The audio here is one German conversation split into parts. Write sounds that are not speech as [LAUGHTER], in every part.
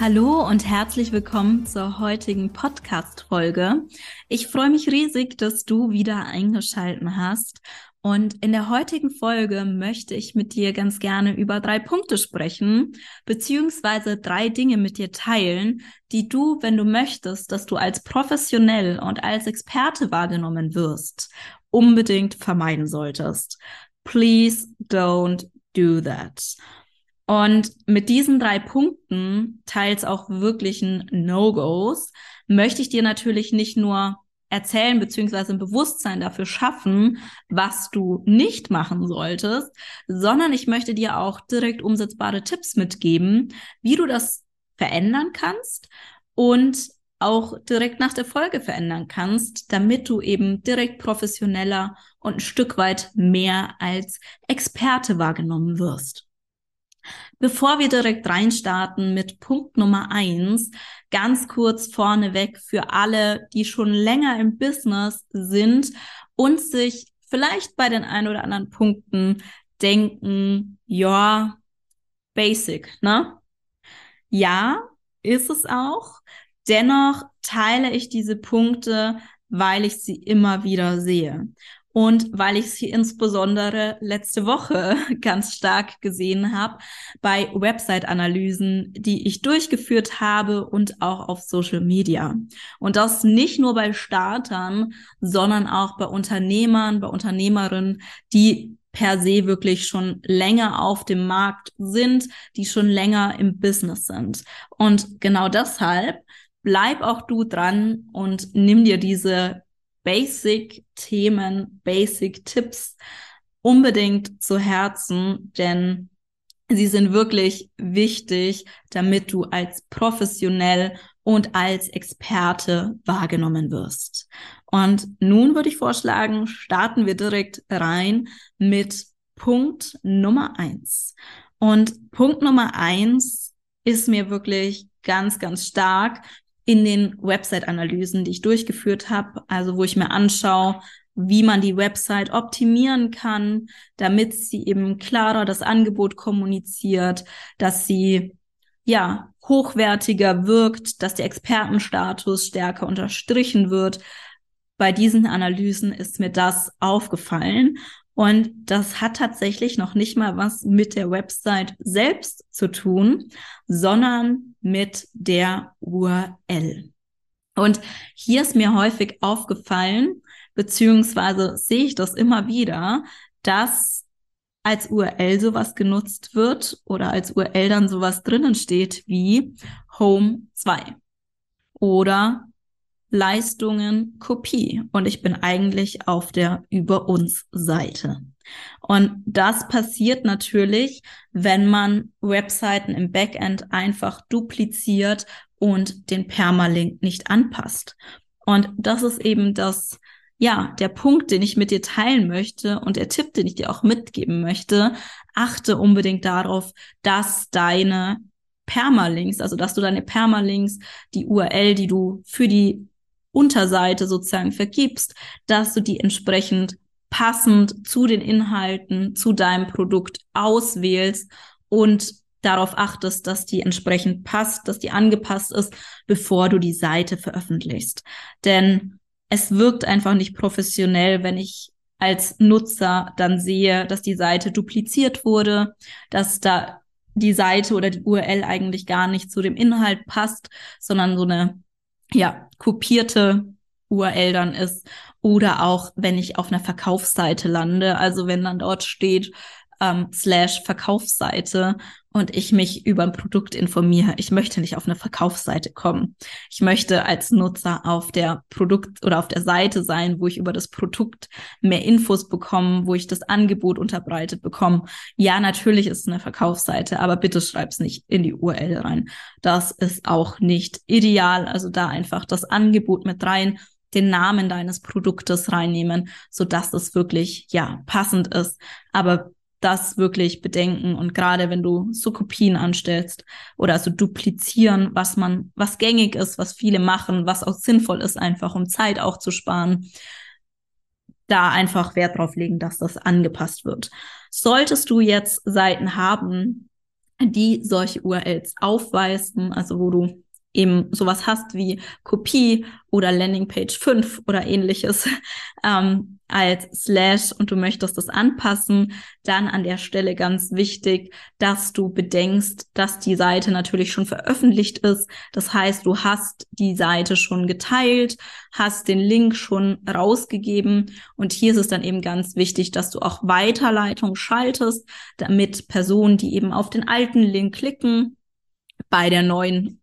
Hallo und herzlich willkommen zur heutigen Podcast-Folge. Ich freue mich riesig, dass du wieder eingeschalten hast. Und in der heutigen Folge möchte ich mit dir ganz gerne über drei Punkte sprechen, beziehungsweise drei Dinge mit dir teilen, die du, wenn du möchtest, dass du als professionell und als Experte wahrgenommen wirst, unbedingt vermeiden solltest. Please don't do that. Und mit diesen drei Punkten, teils auch wirklichen No-Gos, möchte ich dir natürlich nicht nur erzählen beziehungsweise ein Bewusstsein dafür schaffen, was du nicht machen solltest, sondern ich möchte dir auch direkt umsetzbare Tipps mitgeben, wie du das verändern kannst und auch direkt nach der Folge verändern kannst, damit du eben direkt professioneller und ein Stück weit mehr als Experte wahrgenommen wirst. Bevor wir direkt reinstarten mit Punkt Nummer eins, ganz kurz vorneweg für alle, die schon länger im Business sind und sich vielleicht bei den ein oder anderen Punkten denken, ja, basic, ne? Ja, ist es auch. Dennoch teile ich diese Punkte, weil ich sie immer wieder sehe und weil ich sie insbesondere letzte Woche [LAUGHS] ganz stark gesehen habe bei Website-Analysen, die ich durchgeführt habe und auch auf Social Media. Und das nicht nur bei Startern, sondern auch bei Unternehmern, bei Unternehmerinnen, die per se wirklich schon länger auf dem Markt sind, die schon länger im Business sind. Und genau deshalb bleib auch du dran und nimm dir diese Basic-Themen, Basic-Tipps unbedingt zu Herzen, denn sie sind wirklich wichtig, damit du als professionell und als Experte wahrgenommen wirst. Und nun würde ich vorschlagen, starten wir direkt rein mit Punkt Nummer eins. Und Punkt Nummer eins ist mir wirklich ganz, ganz stark in den Website-Analysen, die ich durchgeführt habe, also wo ich mir anschaue, wie man die Website optimieren kann, damit sie eben klarer das Angebot kommuniziert, dass sie ja hochwertiger wirkt, dass der Expertenstatus stärker unterstrichen wird. Bei diesen Analysen ist mir das aufgefallen und das hat tatsächlich noch nicht mal was mit der Website selbst zu tun, sondern mit der URL. Und hier ist mir häufig aufgefallen, beziehungsweise sehe ich das immer wieder, dass als URL sowas genutzt wird oder als URL dann sowas drinnen steht wie Home 2 oder Leistungen Kopie und ich bin eigentlich auf der Über uns Seite. Und das passiert natürlich, wenn man Webseiten im Backend einfach dupliziert und den Permalink nicht anpasst. Und das ist eben das, ja, der Punkt, den ich mit dir teilen möchte und der Tipp, den ich dir auch mitgeben möchte. Achte unbedingt darauf, dass deine Permalinks, also dass du deine Permalinks, die URL, die du für die Unterseite sozusagen vergibst, dass du die entsprechend passend zu den Inhalten, zu deinem Produkt auswählst und darauf achtest, dass die entsprechend passt, dass die angepasst ist, bevor du die Seite veröffentlichst. Denn es wirkt einfach nicht professionell, wenn ich als Nutzer dann sehe, dass die Seite dupliziert wurde, dass da die Seite oder die URL eigentlich gar nicht zu dem Inhalt passt, sondern so eine ja, kopierte URL dann ist oder auch wenn ich auf einer Verkaufsseite lande, also wenn dann dort steht ähm, slash Verkaufsseite und ich mich über ein Produkt informiere. Ich möchte nicht auf eine Verkaufsseite kommen. Ich möchte als Nutzer auf der Produkt oder auf der Seite sein, wo ich über das Produkt mehr Infos bekomme, wo ich das Angebot unterbreitet bekomme. Ja, natürlich ist es eine Verkaufsseite, aber bitte schreib's nicht in die URL rein. Das ist auch nicht ideal. Also da einfach das Angebot mit rein den Namen deines Produktes reinnehmen, so dass es wirklich, ja, passend ist. Aber das wirklich bedenken und gerade wenn du so Kopien anstellst oder also duplizieren, was man, was gängig ist, was viele machen, was auch sinnvoll ist, einfach um Zeit auch zu sparen, da einfach Wert drauf legen, dass das angepasst wird. Solltest du jetzt Seiten haben, die solche URLs aufweisen, also wo du eben sowas hast wie Kopie oder Landingpage 5 oder ähnliches [LAUGHS] ähm, als Slash und du möchtest das anpassen, dann an der Stelle ganz wichtig, dass du bedenkst, dass die Seite natürlich schon veröffentlicht ist. Das heißt, du hast die Seite schon geteilt, hast den Link schon rausgegeben und hier ist es dann eben ganz wichtig, dass du auch Weiterleitung schaltest, damit Personen, die eben auf den alten Link klicken, bei der neuen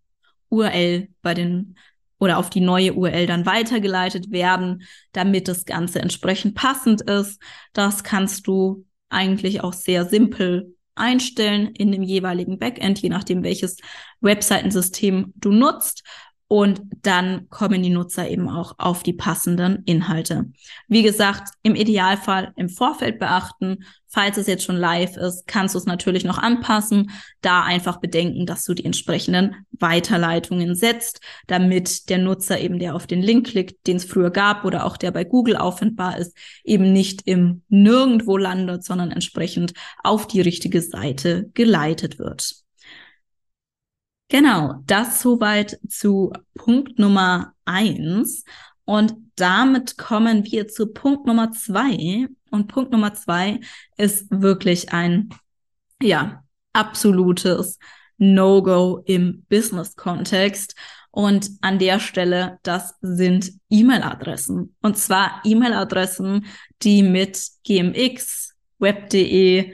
URL bei den oder auf die neue URL dann weitergeleitet werden, damit das Ganze entsprechend passend ist. Das kannst du eigentlich auch sehr simpel einstellen in dem jeweiligen Backend, je nachdem welches Webseitensystem du nutzt und dann kommen die Nutzer eben auch auf die passenden Inhalte. Wie gesagt, im Idealfall im Vorfeld beachten. Falls es jetzt schon live ist, kannst du es natürlich noch anpassen. Da einfach bedenken, dass du die entsprechenden Weiterleitungen setzt, damit der Nutzer eben, der auf den Link klickt, den es früher gab oder auch der bei Google auffindbar ist, eben nicht im Nirgendwo landet, sondern entsprechend auf die richtige Seite geleitet wird. Genau, das soweit zu Punkt Nummer eins. Und damit kommen wir zu Punkt Nummer zwei. Und Punkt Nummer zwei ist wirklich ein, ja, absolutes No-Go im Business-Kontext. Und an der Stelle, das sind E-Mail-Adressen. Und zwar E-Mail-Adressen, die mit GMX, Web.de,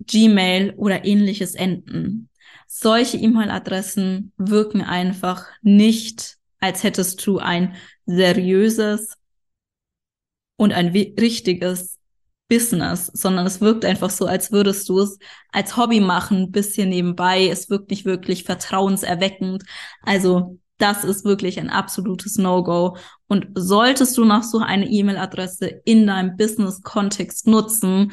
Gmail oder ähnliches enden solche E-Mail-Adressen wirken einfach nicht, als hättest du ein seriöses und ein richtiges Business, sondern es wirkt einfach so, als würdest du es als Hobby machen, bisschen nebenbei. Es wirkt nicht wirklich vertrauenserweckend. Also das ist wirklich ein absolutes No-Go. Und solltest du noch so eine E-Mail-Adresse in deinem Business-Kontext nutzen,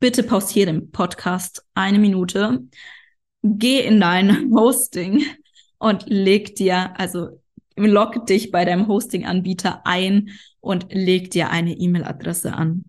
bitte pausiere den Podcast eine Minute geh in dein [LAUGHS] Hosting und leg dir, also log dich bei deinem Hosting-Anbieter ein und leg dir eine E-Mail-Adresse an.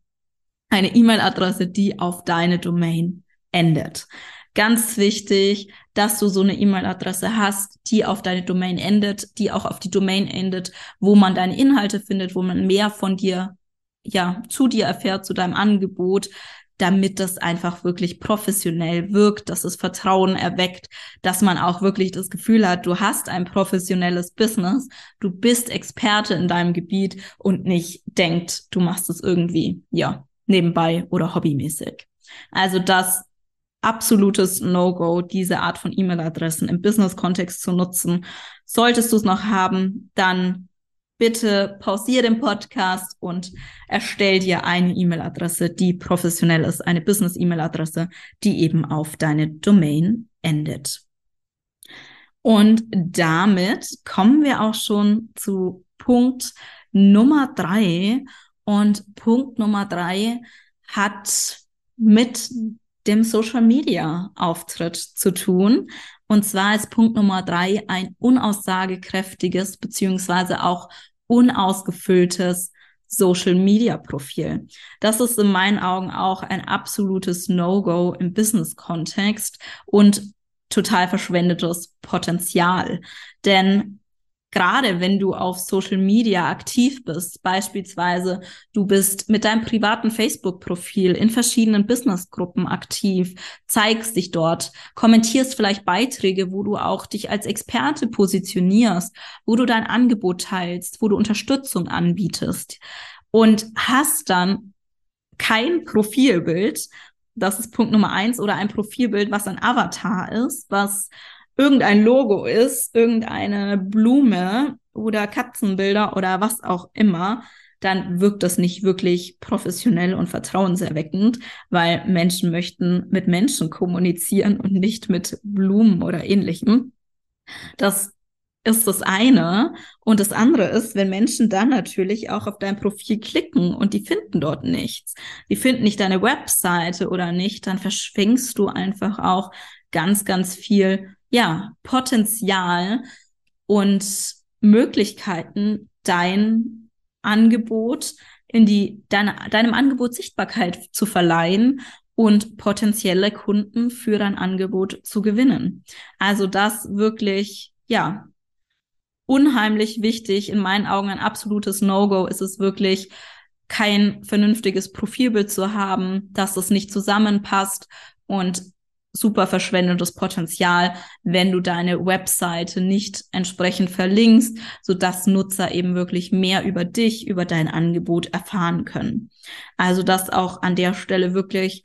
Eine E-Mail-Adresse, die auf deine Domain endet. Ganz wichtig, dass du so eine E-Mail-Adresse hast, die auf deine Domain endet, die auch auf die Domain endet, wo man deine Inhalte findet, wo man mehr von dir, ja, zu dir erfährt, zu deinem Angebot, damit das einfach wirklich professionell wirkt, dass es Vertrauen erweckt, dass man auch wirklich das Gefühl hat, du hast ein professionelles Business, du bist Experte in deinem Gebiet und nicht denkt, du machst es irgendwie, ja, nebenbei oder hobbymäßig. Also das absolutes No-Go, diese Art von E-Mail-Adressen im Business-Kontext zu nutzen. Solltest du es noch haben, dann bitte pausier den Podcast und erstell dir eine E-Mail-Adresse, die professionell ist, eine Business-E-Mail-Adresse, die eben auf deine Domain endet. Und damit kommen wir auch schon zu Punkt Nummer drei. Und Punkt Nummer drei hat mit dem Social Media Auftritt zu tun. Und zwar ist Punkt Nummer drei ein unaussagekräftiges beziehungsweise auch unausgefülltes Social Media Profil. Das ist in meinen Augen auch ein absolutes No-Go im Business-Kontext und total verschwendetes Potenzial. Denn gerade wenn du auf Social Media aktiv bist, beispielsweise du bist mit deinem privaten Facebook-Profil in verschiedenen Business-Gruppen aktiv, zeigst dich dort, kommentierst vielleicht Beiträge, wo du auch dich als Experte positionierst, wo du dein Angebot teilst, wo du Unterstützung anbietest und hast dann kein Profilbild das ist Punkt Nummer eins, oder ein Profilbild, was ein Avatar ist, was irgendein Logo ist, irgendeine Blume oder Katzenbilder oder was auch immer, dann wirkt das nicht wirklich professionell und vertrauenserweckend, weil Menschen möchten mit Menschen kommunizieren und nicht mit Blumen oder ähnlichem. Das ist das eine. Und das andere ist, wenn Menschen dann natürlich auch auf dein Profil klicken und die finden dort nichts, die finden nicht deine Webseite oder nicht, dann verschwingst du einfach auch ganz, ganz viel, ja, Potenzial und Möglichkeiten, dein Angebot in die, deine, deinem Angebot Sichtbarkeit zu verleihen und potenzielle Kunden für dein Angebot zu gewinnen. Also das wirklich, ja, unheimlich wichtig. In meinen Augen ein absolutes No-Go ist es wirklich, kein vernünftiges Profilbild zu haben, dass es nicht zusammenpasst und super verschwendetes Potenzial, wenn du deine Webseite nicht entsprechend verlinkst, so dass Nutzer eben wirklich mehr über dich, über dein Angebot erfahren können. Also das auch an der Stelle wirklich,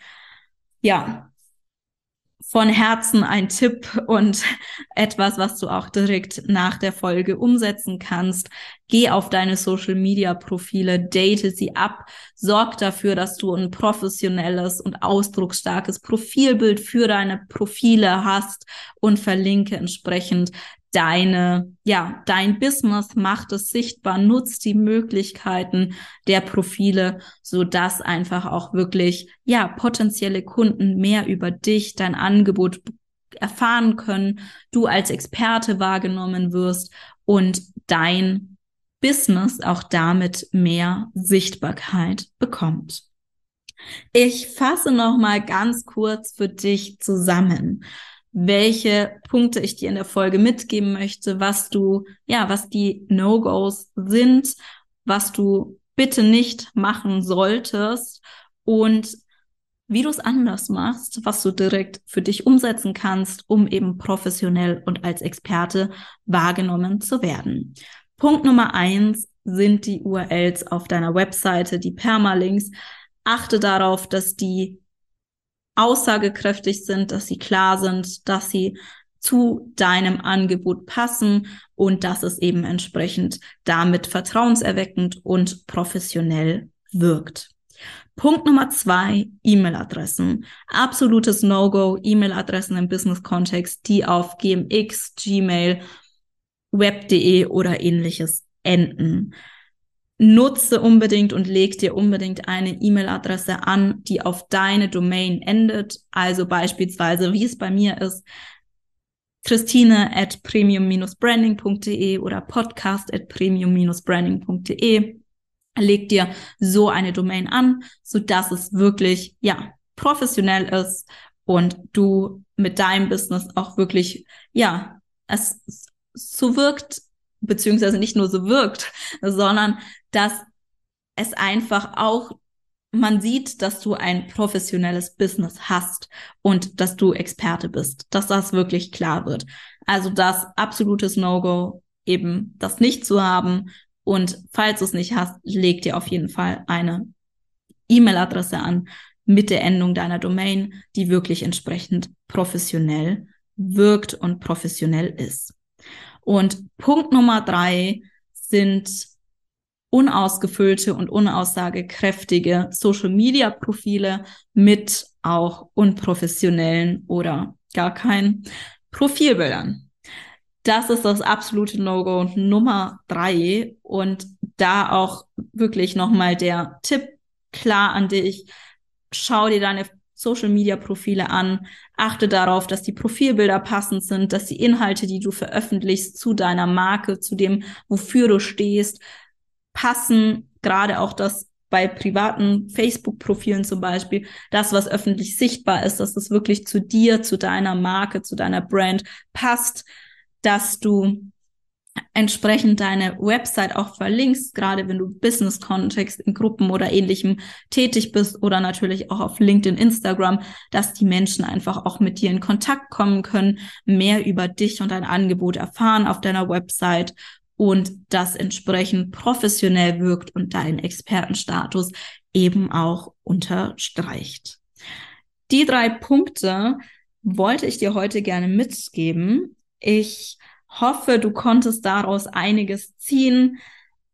ja, von Herzen ein Tipp und etwas, was du auch direkt nach der Folge umsetzen kannst. Geh auf deine Social Media Profile, date sie ab, sorg dafür, dass du ein professionelles und ausdrucksstarkes Profilbild für deine Profile hast und verlinke entsprechend deine, ja, dein Business macht es sichtbar, nutzt die Möglichkeiten der Profile, so dass einfach auch wirklich, ja, potenzielle Kunden mehr über dich, dein Angebot erfahren können, du als Experte wahrgenommen wirst und dein Business auch damit mehr Sichtbarkeit bekommt. Ich fasse noch mal ganz kurz für dich zusammen welche Punkte ich dir in der Folge mitgeben möchte, was du, ja, was die No-Gos sind, was du bitte nicht machen solltest und wie du es anders machst, was du direkt für dich umsetzen kannst, um eben professionell und als Experte wahrgenommen zu werden. Punkt Nummer eins sind die URLs auf deiner Webseite, die Permalinks. Achte darauf, dass die aussagekräftig sind, dass sie klar sind, dass sie zu deinem Angebot passen und dass es eben entsprechend damit vertrauenserweckend und professionell wirkt. Punkt Nummer zwei, E-Mail-Adressen. Absolutes No-Go, E-Mail-Adressen im Business-Kontext, die auf GMX, Gmail, Web.de oder ähnliches enden nutze unbedingt und leg dir unbedingt eine E-Mail-Adresse an, die auf deine Domain endet. Also beispielsweise, wie es bei mir ist, Christine at premium-branding.de oder podcast at premium-branding.de. Leg dir so eine Domain an, so dass es wirklich, ja, professionell ist und du mit deinem Business auch wirklich, ja, es so wirkt, beziehungsweise nicht nur so wirkt, sondern dass es einfach auch man sieht, dass du ein professionelles Business hast und dass du Experte bist, dass das wirklich klar wird. Also das absolutes No-Go, eben das nicht zu haben. Und falls du es nicht hast, leg dir auf jeden Fall eine E-Mail-Adresse an mit der Endung deiner Domain, die wirklich entsprechend professionell wirkt und professionell ist. Und Punkt Nummer drei sind unausgefüllte und unaussagekräftige Social-Media-Profile mit auch unprofessionellen oder gar keinen Profilbildern. Das ist das absolute No-Go Nummer drei und da auch wirklich nochmal der Tipp klar an dich. Schau dir deine Social Media Profile an. Achte darauf, dass die Profilbilder passend sind, dass die Inhalte, die du veröffentlichst, zu deiner Marke, zu dem, wofür du stehst, passen, gerade auch das bei privaten Facebook-Profilen zum Beispiel, das, was öffentlich sichtbar ist, dass das wirklich zu dir, zu deiner Marke, zu deiner Brand passt, dass du entsprechend deine Website auch verlinkst, gerade wenn du Business-Kontext in Gruppen oder ähnlichem tätig bist oder natürlich auch auf LinkedIn, Instagram, dass die Menschen einfach auch mit dir in Kontakt kommen können, mehr über dich und dein Angebot erfahren auf deiner Website und das entsprechend professionell wirkt und deinen Expertenstatus eben auch unterstreicht. die drei Punkte wollte ich dir heute gerne mitgeben. Ich hoffe, du konntest daraus einiges ziehen,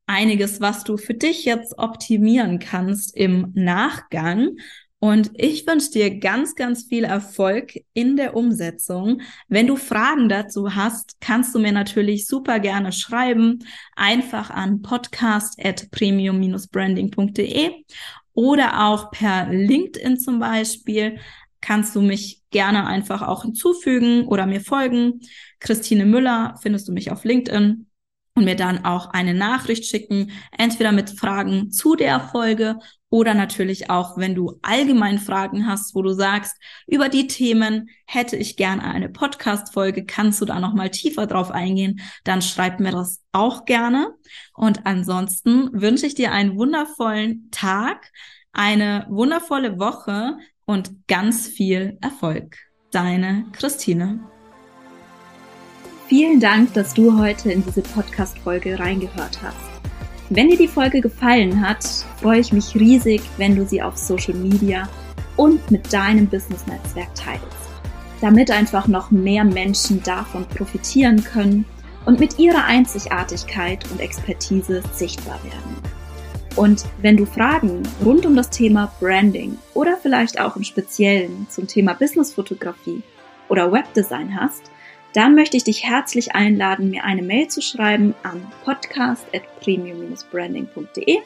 einiges, was du für dich jetzt optimieren kannst im Nachgang. Und ich wünsche dir ganz, ganz viel Erfolg in der Umsetzung. Wenn du Fragen dazu hast, kannst du mir natürlich super gerne schreiben. Einfach an podcast at premium-branding.de oder auch per LinkedIn zum Beispiel kannst du mich gerne einfach auch hinzufügen oder mir folgen. Christine Müller findest du mich auf LinkedIn und mir dann auch eine Nachricht schicken, entweder mit Fragen zu der Folge oder natürlich auch, wenn du allgemein Fragen hast, wo du sagst, über die Themen hätte ich gerne eine Podcast-Folge, kannst du da nochmal tiefer drauf eingehen, dann schreib mir das auch gerne. Und ansonsten wünsche ich dir einen wundervollen Tag, eine wundervolle Woche und ganz viel Erfolg. Deine Christine. Vielen Dank, dass du heute in diese Podcast-Folge reingehört hast. Wenn dir die Folge gefallen hat, freue ich mich riesig, wenn du sie auf Social Media und mit deinem Business-Netzwerk teilst, damit einfach noch mehr Menschen davon profitieren können und mit ihrer Einzigartigkeit und Expertise sichtbar werden. Und wenn du Fragen rund um das Thema Branding oder vielleicht auch im Speziellen zum Thema Businessfotografie oder Webdesign hast, dann möchte ich dich herzlich einladen, mir eine Mail zu schreiben an podcast.premium-branding.de.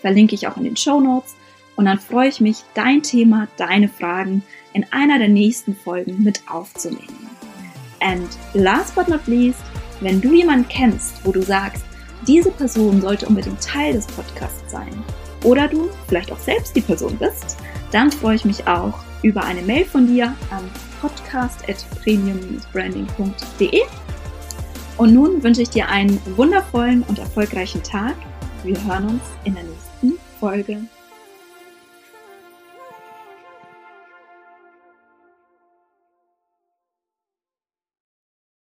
Verlinke ich auch in den Show Notes. Und dann freue ich mich, dein Thema, deine Fragen in einer der nächsten Folgen mit aufzunehmen. And last but not least, wenn du jemanden kennst, wo du sagst, diese Person sollte unbedingt Teil des Podcasts sein, oder du vielleicht auch selbst die Person bist, dann freue ich mich auch über eine Mail von dir an podcast.premium-branding.de. Und nun wünsche ich dir einen wundervollen und erfolgreichen Tag. Wir hören uns in der nächsten Folge.